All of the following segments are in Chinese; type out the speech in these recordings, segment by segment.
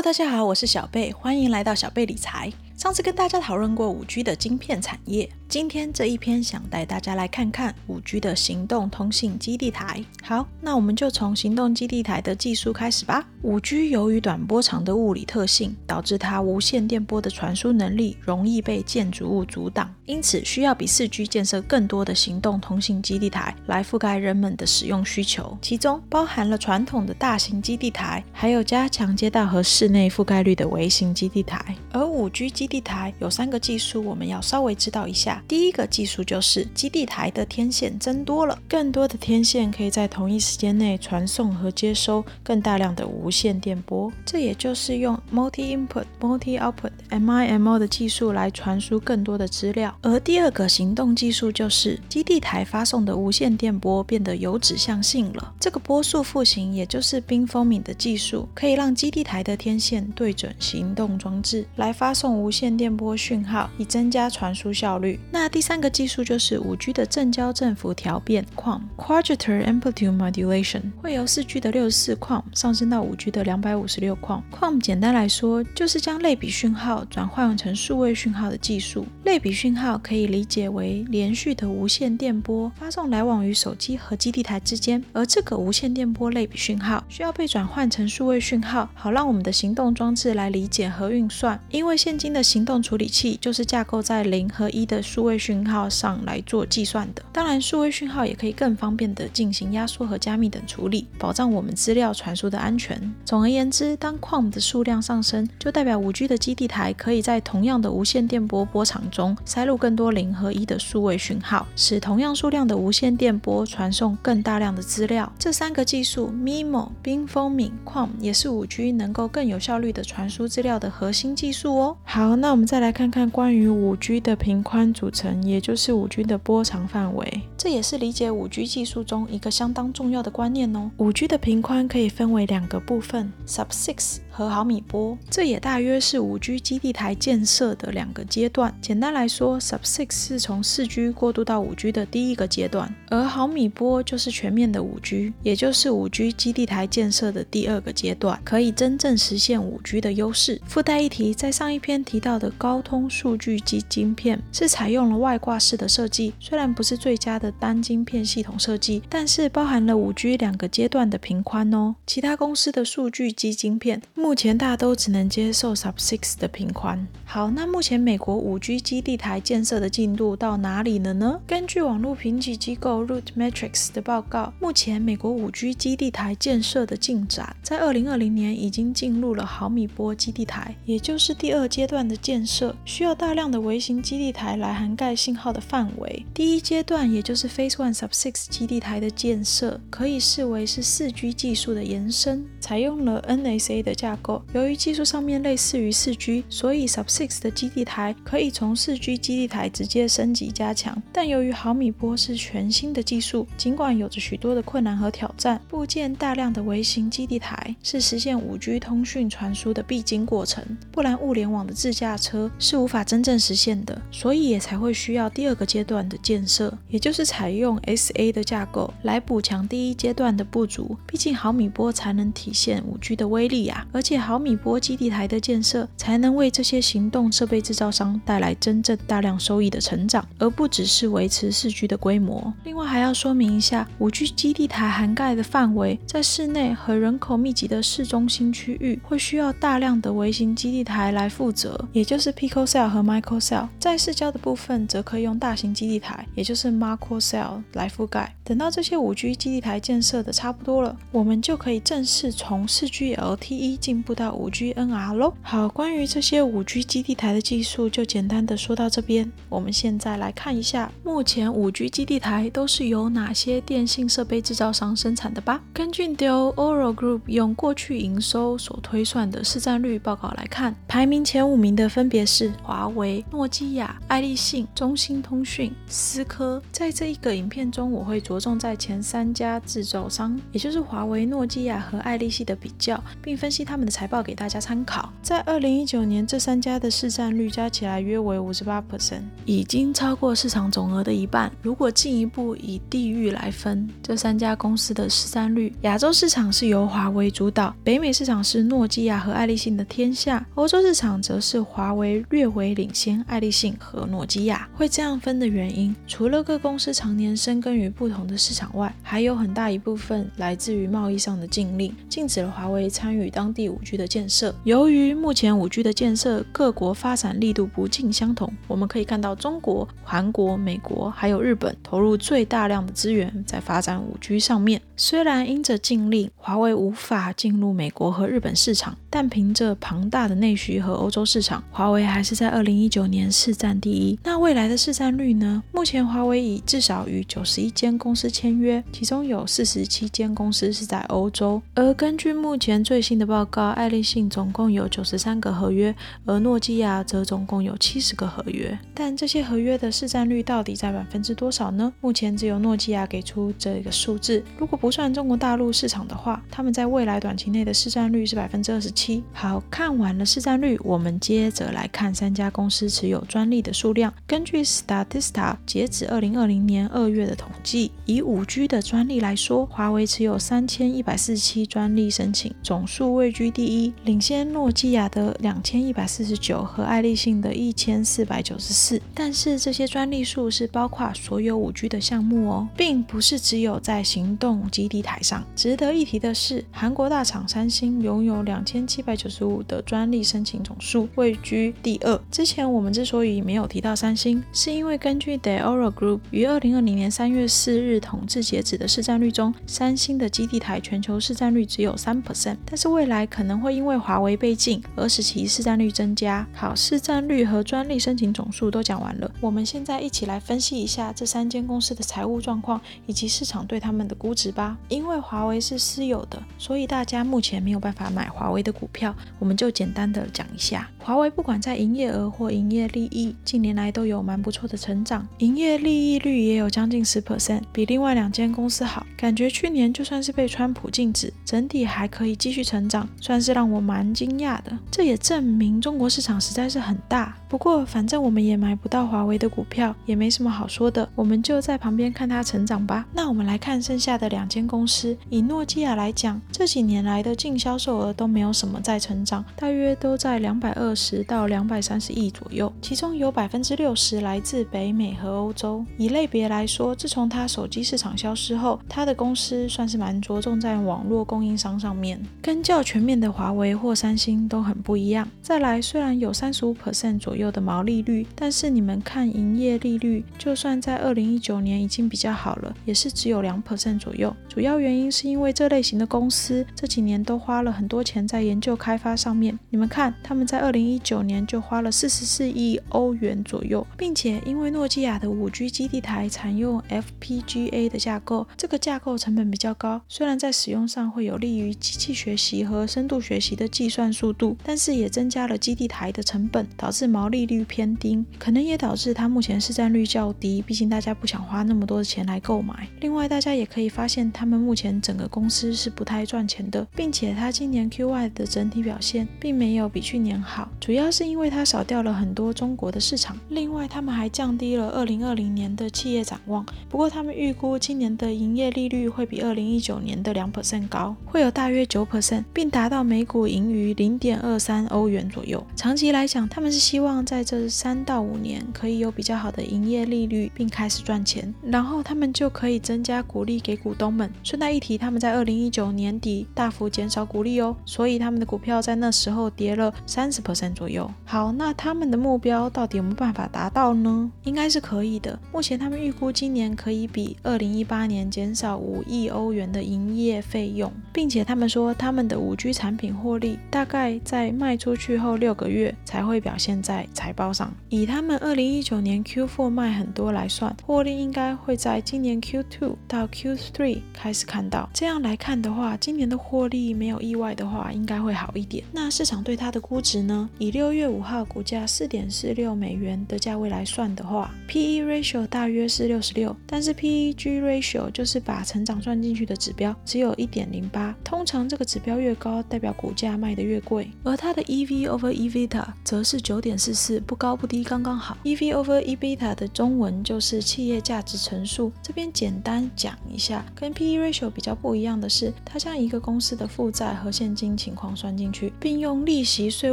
大家好，我是小贝，欢迎来到小贝理财。上次跟大家讨论过五 G 的晶片产业，今天这一篇想带大家来看看五 G 的行动通信基地台。好，那我们就从行动基地台的技术开始吧。五 G 由于短波长的物理特性，导致它无线电波的传输能力容易被建筑物阻挡，因此需要比四 G 建设更多的行动通信基地台来覆盖人们的使用需求。其中包含了传统的大型基地台，还有加强街道和室内覆盖率的微型基地台。而五 G 基地台有三个技术，我们要稍微知道一下。第一个技术就是基地台的天线增多了，更多的天线可以在同一时间内传送和接收更大量的无线电波，这也就是用 multi input multi output MIMO 的技术来传输更多的资料。而第二个行动技术就是基地台发送的无线电波变得有指向性了。这个波速复形，也就是 beamforming 的技术，可以让基地台的天线对准行动装置来发送无线线电。波讯号以增加传输效率。那第三个技术就是五 G 的正交振幅调变 （QAM，Quadrature Amplitude Modulation），会由四 G 的六十四框上升到五 G 的两百五十六 QAM。QAM 简单来说就是将类比讯号转换成数位讯号的技术。类比讯号可以理解为连续的无线电波发送来往于手机和基地台之间，而这个无线电波类比讯号需要被转换成数位讯号，好让我们的行动装置来理解和运算。因为现今的行动处理器就是架构在零和一的数位讯号上来做计算的。当然，数位讯号也可以更方便的进行压缩和加密等处理，保障我们资料传输的安全。总而言之，当 QAM 的数量上升，就代表五 G 的基地台可以在同样的无线电波波长中塞入更多零和一的数位讯号，使同样数量的无线电波传送更大量的资料。这三个技术 MIMO、beamforming、QAM 也是五 G 能够更有效率的传输资料的核心技术哦。好，那我们再。来看看关于五 G 的频宽组成，也就是五 G 的波长范围，这也是理解五 G 技术中一个相当重要的观念哦。五 G 的频宽可以分为两个部分：Sub-6。和毫米波，这也大约是五 G 基地台建设的两个阶段。简单来说，Sub-6 是从四 G 过渡到五 G 的第一个阶段，而毫米波就是全面的五 G，也就是五 G 基地台建设的第二个阶段，可以真正实现五 G 的优势。附带一提，在上一篇提到的高通数据机晶片是采用了外挂式的设计，虽然不是最佳的单晶片系统设计，但是包含了五 G 两个阶段的频宽哦。其他公司的数据机晶片目前大都只能接受 Sub-6 的频宽。好，那目前美国五 G 基地台建设的进度到哪里了呢？根据网络评级机构 Root Metrics 的报告，目前美国五 G 基地台建设的进展，在二零二零年已经进入了毫米波基地台，也就是第二阶段的建设，需要大量的微型基地台来涵盖信号的范围。第一阶段，也就是是 Phase One Sub-6 基地台的建设，可以视为是四 G 技术的延伸，采用了 NASA 的架构。由于技术上面类似于四 G，所以 Sub-6 的基地台可以从四 G 基地台直接升级加强。但由于毫米波是全新的技术，尽管有着许多的困难和挑战，部件大量的微型基地台是实现五 G 通讯传输的必经过程，不然物联网的自驾车是无法真正实现的。所以也才会需要第二个阶段的建设，也就是采用 SA 的架构来补强第一阶段的不足。毕竟毫米波才能体现五 G 的威力呀，而且。毫米波基地台的建设，才能为这些行动设备制造商带来真正大量收益的成长，而不只是维持四 G 的规模。另外还要说明一下，五 G 基地台涵盖的范围，在室内和人口密集的市中心区域，会需要大量的微型基地台来负责，也就是 Picocell 和 Microcell。在市郊的部分，则可以用大型基地台，也就是 macro Macrocell 来覆盖。等到这些五 G 基地台建设的差不多了，我们就可以正式从四 G LTE 进步到五 G NR 喽。好，关于这些五 G 基地台的技术，就简单的说到这边。我们现在来看一下，目前五 G 基地台都是由哪些电信设备制造商生产的吧。根据 Dell Oral Group 用过去营收所推算的市占率报告来看，排名前五名的分别是华为、诺基亚、爱立信、中兴通讯、思科。在这一个影片中，我会着重在前三家制造商，也就是华为、诺基亚和爱立信的比较，并分析他们的财报给大家参考。在二零一九年，这三家的市占率加起来约为五十八 percent，已经超过市场总额的一半。如果进一步以地域来分，这三家公司的市占率，亚洲市场是由华为主导，北美市场是诺基亚和爱立信的天下，欧洲市场则是华为略微领先爱立信和诺基亚。会这样分的原因，除了各公司常年深耕于不同的市场外，还有很大一部分来自于贸易上的禁令，禁止了华为参与当地五 G 的建设。由于目前五 G 的建设各国发展力度不尽相同，我们可以看到中国、韩国、美国还有日本投入最大量的资源在发展五 G 上面。虽然因着禁令，华为无法进入美国和日本市场，但凭着庞大的内需和欧洲市场，华为还是在二零一九年市占第一。那未来的市占率呢？目前华为已至少与九十一间公司签约，其中有四十七间公司是在欧洲。而根据目前最新的报告，爱立信总共有九十三个合约，而诺基亚则总共有七十个合约。但这些合约的市占率到底在百分之多少呢？目前只有诺基亚给出这个数字。如果不算中国大陆市场的话，他们在未来短期内的市占率是百分之二十七。好看完了市占率，我们接着来看三家公司持有专利的数量。根据 Statista 截止二零二零年二月的统计，以五 G 的专利来说，华为持有三千一百四十七专利申请，总数位居第一，领先诺基亚的两千一百四十九和爱立信的一千四百九十四。但是这些专利数是包括所有五 G 的项目哦，并不是只有在行动。基地台上，值得一提的是，韩国大厂三星拥有两千七百九十五的专利申请总数，位居第二。之前我们之所以没有提到三星，是因为根据 Theora Group 于二零二零年三月四日统计截止的市占率中，三星的基地台全球市占率只有三 percent。但是未来可能会因为华为被禁而使其市占率增加。好，市占率和专利申请总数都讲完了，我们现在一起来分析一下这三间公司的财务状况以及市场对他们的估值吧。因为华为是私有的，所以大家目前没有办法买华为的股票。我们就简单的讲一下，华为不管在营业额或营业利益，近年来都有蛮不错的成长，营业利益率也有将近十 percent，比另外两间公司好。感觉去年就算是被川普禁止，整体还可以继续成长，算是让我蛮惊讶的。这也证明中国市场实在是很大。不过反正我们也买不到华为的股票，也没什么好说的，我们就在旁边看它成长吧。那我们来看剩下的两间。公司以诺基亚来讲，这几年来的净销售额都没有什么怎么在成长，大约都在两百二十到两百三十亿左右，其中有百分之六十来自北美和欧洲。以类别来说，自从它手机市场消失后，它的公司算是蛮着重在网络供应商上面，跟较全面的华为或三星都很不一样。再来，虽然有三十五 percent 左右的毛利率，但是你们看营业利率，就算在二零一九年已经比较好了，也是只有两 percent 左右。主要原因是因为这类型的公司这几年都花了很多钱在研究开发上面。你们看，他们在二零一九年就花了四十四亿欧元左右，并且因为诺基亚的五 G 基地台采用 FPGA 的架构，这个架构成本比较高，虽然在使用上会有利于机器学习和深度学习的计算速度，但是也增加了基地台的成本，导致毛利率偏低，可能也导致它目前市占率较低。毕竟大家不想花那么多的钱来购买。另外，大家也可以发现他。们目前整个公司是不太赚钱的，并且它今年 Q1 的整体表现并没有比去年好，主要是因为它少掉了很多中国的市场。另外，他们还降低了2020年的企业展望。不过，他们预估今年的营业利率会比2019年的2%高，会有大约9%，并达到每股盈余0.23欧元左右。长期来讲，他们是希望在这三到五年可以有比较好的营业利率，并开始赚钱，然后他们就可以增加股利给股东们。顺带一提，他们在二零一九年底大幅减少股利哦，所以他们的股票在那时候跌了三十 percent 左右。好，那他们的目标到底有没有办法达到呢？应该是可以的。目前他们预估今年可以比二零一八年减少五亿欧元的营业费用，并且他们说他们的五 G 产品获利大概在卖出去后六个月才会表现在财报上。以他们二零一九年 Q4 卖很多来算，获利应该会在今年 Q2 到 Q3 开。开始看到这样来看的话，今年的获利没有意外的话，应该会会好一点。那市场对它的估值呢？以六月五号股价四点四六美元的价位来算的话，P/E ratio 大约是六十六，但是 PEG ratio 就是把成长算进去的指标，只有一点零八。通常这个指标越高，代表股价卖得越贵。而它的 EV over EBITDA 则是九点四四，不高不低，刚刚好。EV over EBITDA 的中文就是企业价值乘数。这边简单讲一下，跟 P/E ratio 比较不一样的是，它将一个公司的负债和现金情况算进去，并用利息、税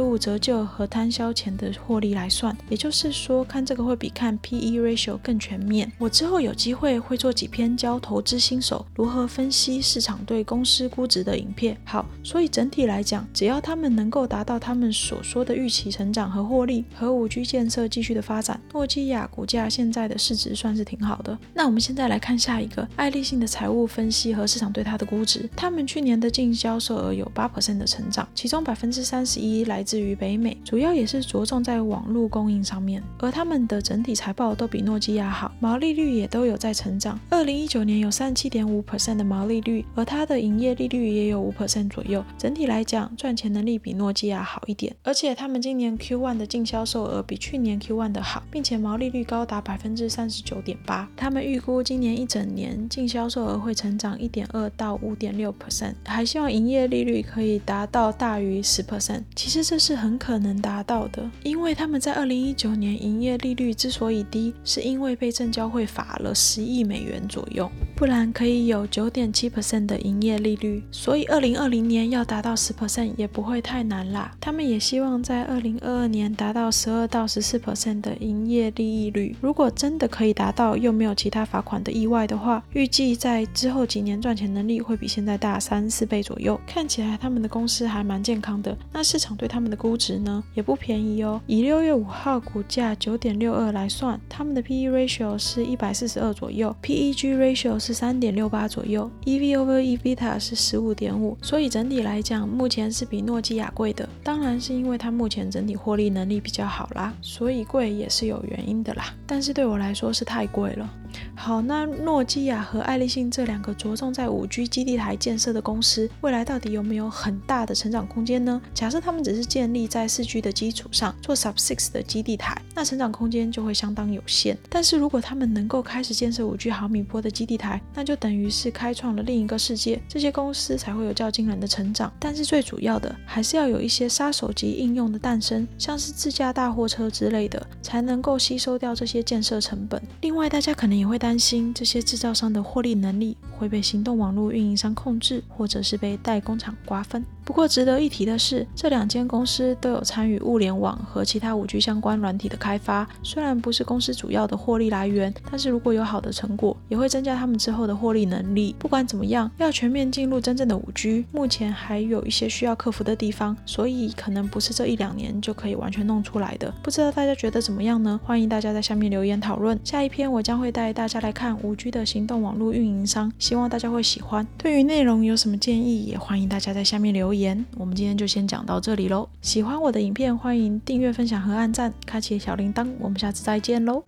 务折旧和摊销前的获利来算。也就是说，看这个会比看 P/E ratio 更全面。我之后有机会会做几篇教投资新手如何分析市场对公司估值的影片。好，所以整体来讲，只要他们能够达到他们所说的预期成长和获利，和五 G 建设继续的发展，诺基亚股价现在的市值算是挺好的。那我们现在来看下一个爱立信的财务分析和市场对它的估值。他们去年的净销售额有八 percent 的成长，其中百分之三十一来自于北美，主要也是着重在网络供应上面。而他们的整体财报都比诺基亚好，毛利率也都有在成长。二零一九年有三十七点五 percent 的毛利率，而它的营业利率也有五 percent 左右。整体来讲，赚钱能力比诺基亚好一点。而且他们今年 Q1 的净销售额比去年 Q1 的好，并且毛利率高达百分之三十九点八。他们预估今年一整年净销售额会成长一点二到五点六 percent，还希望营业利率可以达到到大于十 percent。其实这是很可能达到的，因为他们在二零一九年营业利率之所以低，是因为被证交会罚了十亿美元左右，不然可以有九点七 percent 的营业利率。所以二零二零年要达到十 percent 也不会太难啦。他们也希望在二零二二年达到十二到十四 percent 的营业利益率。如果真的可以达到，又没有其他罚款的意外的话，预计在之后几年赚钱能力会比现在大三四倍左右。看起来他们的公司还蛮健康的。那市场对他们的估值呢，也不便宜哦。以六月五号股价九点六二来算，他们的 P/E ratio 是一百四十二左右，P E G ratio 是三点六八左右，EV over EBITA 是十五点五。所以整体来讲，目前是比诺基亚贵的。当然是因为它目前整体获利能力比较好啦，所以贵也是有原因的啦。但是对我来说是太贵了。好，那诺基亚和爱立信这两个着重在五 G 基地台建设的公司，未来到底有没有很大的成长空间呢？假设他们只是建立在四 G 的基础上做 Sub Six 的基地台，那成长空间就会相当有限。但是如果他们能够开始建设五 G 毫米波的基地台，那就等于是开创了另一个世界，这些公司才会有较惊人的成长。但是最主要的还是要有一些杀手级应用的诞生，像是自驾大货车之类的，才能够吸收掉这些建设成本。另外，大家可能有你会担心这些制造商的获利能力。会被行动网络运营商控制，或者是被代工厂瓜分。不过值得一提的是，这两间公司都有参与物联网和其他五 G 相关软体的开发。虽然不是公司主要的获利来源，但是如果有好的成果，也会增加他们之后的获利能力。不管怎么样，要全面进入真正的五 G，目前还有一些需要克服的地方，所以可能不是这一两年就可以完全弄出来的。不知道大家觉得怎么样呢？欢迎大家在下面留言讨论。下一篇我将会带大家来看五 G 的行动网络运营商，希望大家会喜欢。对于内容有什么建议，也欢迎大家在下面留言。我们今天就先讲到这里喽。喜欢我的影片，欢迎订阅、分享和按赞，开启小铃铛。我们下次再见喽。